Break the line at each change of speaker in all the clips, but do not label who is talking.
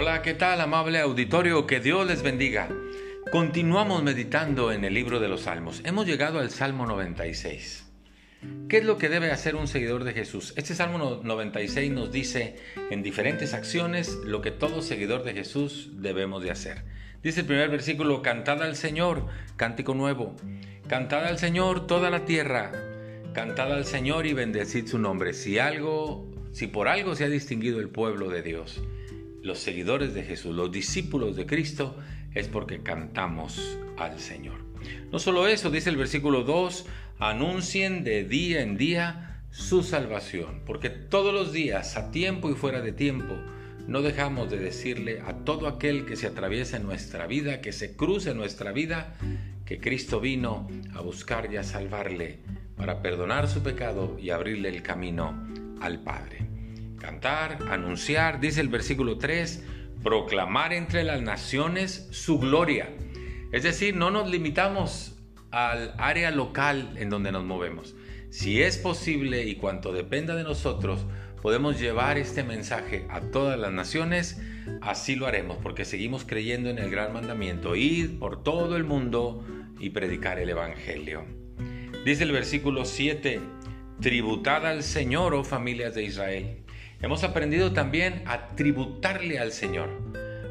Hola, ¿qué tal amable auditorio? Que Dios les bendiga. Continuamos meditando en el libro de los Salmos. Hemos llegado al Salmo 96. ¿Qué es lo que debe hacer un seguidor de Jesús? Este Salmo 96 nos dice en diferentes acciones lo que todo seguidor de Jesús debemos de hacer. Dice el primer versículo, cantad al Señor, cántico nuevo. Cantad al Señor toda la tierra. Cantad al Señor y bendecid su nombre. Si algo, si por algo se ha distinguido el pueblo de Dios, los seguidores de Jesús, los discípulos de Cristo, es porque cantamos al Señor. No solo eso, dice el versículo 2, anuncien de día en día su salvación, porque todos los días, a tiempo y fuera de tiempo, no dejamos de decirle a todo aquel que se atraviesa en nuestra vida, que se cruce en nuestra vida, que Cristo vino a buscar y a salvarle para perdonar su pecado y abrirle el camino al Padre. Cantar, anunciar, dice el versículo 3, proclamar entre las naciones su gloria. Es decir, no nos limitamos al área local en donde nos movemos. Si es posible y cuanto dependa de nosotros, podemos llevar este mensaje a todas las naciones, así lo haremos, porque seguimos creyendo en el gran mandamiento, ir por todo el mundo y predicar el Evangelio. Dice el versículo 7, tributad al Señor, oh familias de Israel. Hemos aprendido también a tributarle al Señor,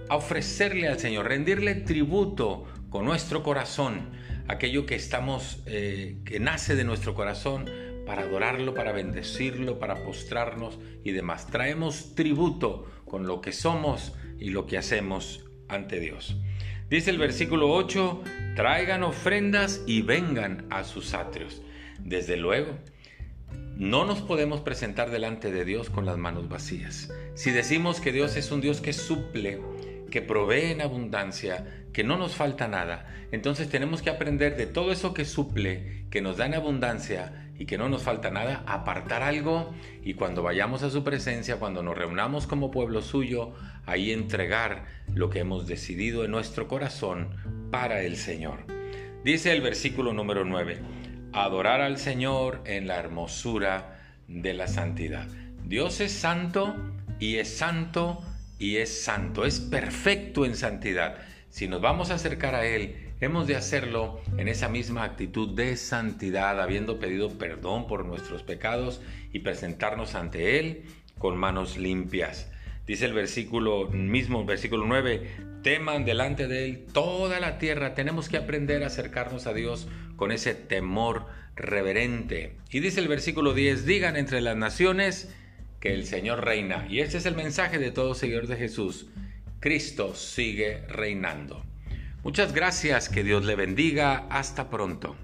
a ofrecerle al Señor, rendirle tributo con nuestro corazón, aquello que estamos, eh, que nace de nuestro corazón, para adorarlo, para bendecirlo, para postrarnos y demás. Traemos tributo con lo que somos y lo que hacemos ante Dios. Dice el versículo 8, traigan ofrendas y vengan a sus atrios. Desde luego, no nos podemos presentar delante de Dios con las manos vacías. Si decimos que Dios es un Dios que suple, que provee en abundancia, que no nos falta nada, entonces tenemos que aprender de todo eso que suple, que nos da en abundancia y que no nos falta nada, apartar algo y cuando vayamos a su presencia, cuando nos reunamos como pueblo suyo, ahí entregar lo que hemos decidido en nuestro corazón para el Señor. Dice el versículo número 9, adorar al Señor en la hermosura de la santidad. Dios es santo y es santo y es santo, es perfecto en santidad. Si nos vamos a acercar a Él, hemos de hacerlo en esa misma actitud de santidad, habiendo pedido perdón por nuestros pecados y presentarnos ante Él con manos limpias. Dice el versículo mismo, versículo 9, teman delante de Él toda la tierra. Tenemos que aprender a acercarnos a Dios con ese temor reverente. Y dice el versículo 10, digan entre las naciones, que el Señor reina. Y este es el mensaje de todo seguidor de Jesús. Cristo sigue reinando. Muchas gracias, que Dios le bendiga. Hasta pronto.